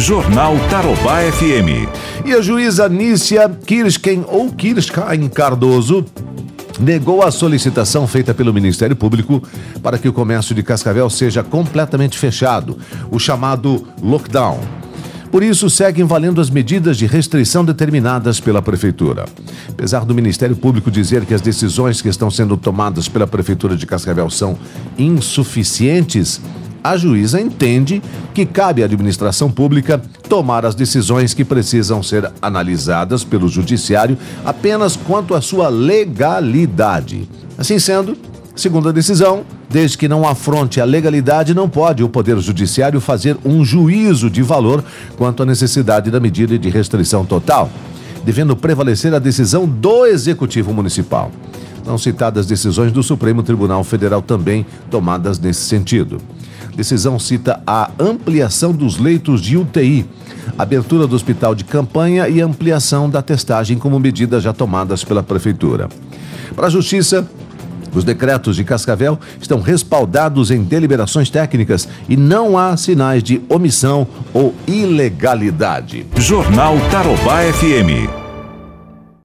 Jornal Tarobá FM. E a juíza Nícia Kirsken ou Kirschkein Cardoso negou a solicitação feita pelo Ministério Público para que o comércio de Cascavel seja completamente fechado, o chamado lockdown. Por isso, seguem valendo as medidas de restrição determinadas pela Prefeitura. Apesar do Ministério Público dizer que as decisões que estão sendo tomadas pela Prefeitura de Cascavel são insuficientes, a juíza entende que cabe à administração pública tomar as decisões que precisam ser analisadas pelo judiciário apenas quanto à sua legalidade. Assim sendo, segundo a decisão, desde que não afronte a legalidade, não pode o Poder Judiciário fazer um juízo de valor quanto à necessidade da medida de restrição total, devendo prevalecer a decisão do Executivo Municipal. Não citadas decisões do Supremo Tribunal Federal também tomadas nesse sentido. Decisão cita a ampliação dos leitos de UTI, abertura do hospital de campanha e ampliação da testagem como medidas já tomadas pela Prefeitura. Para a Justiça, os decretos de Cascavel estão respaldados em deliberações técnicas e não há sinais de omissão ou ilegalidade. Jornal Tarobá FM.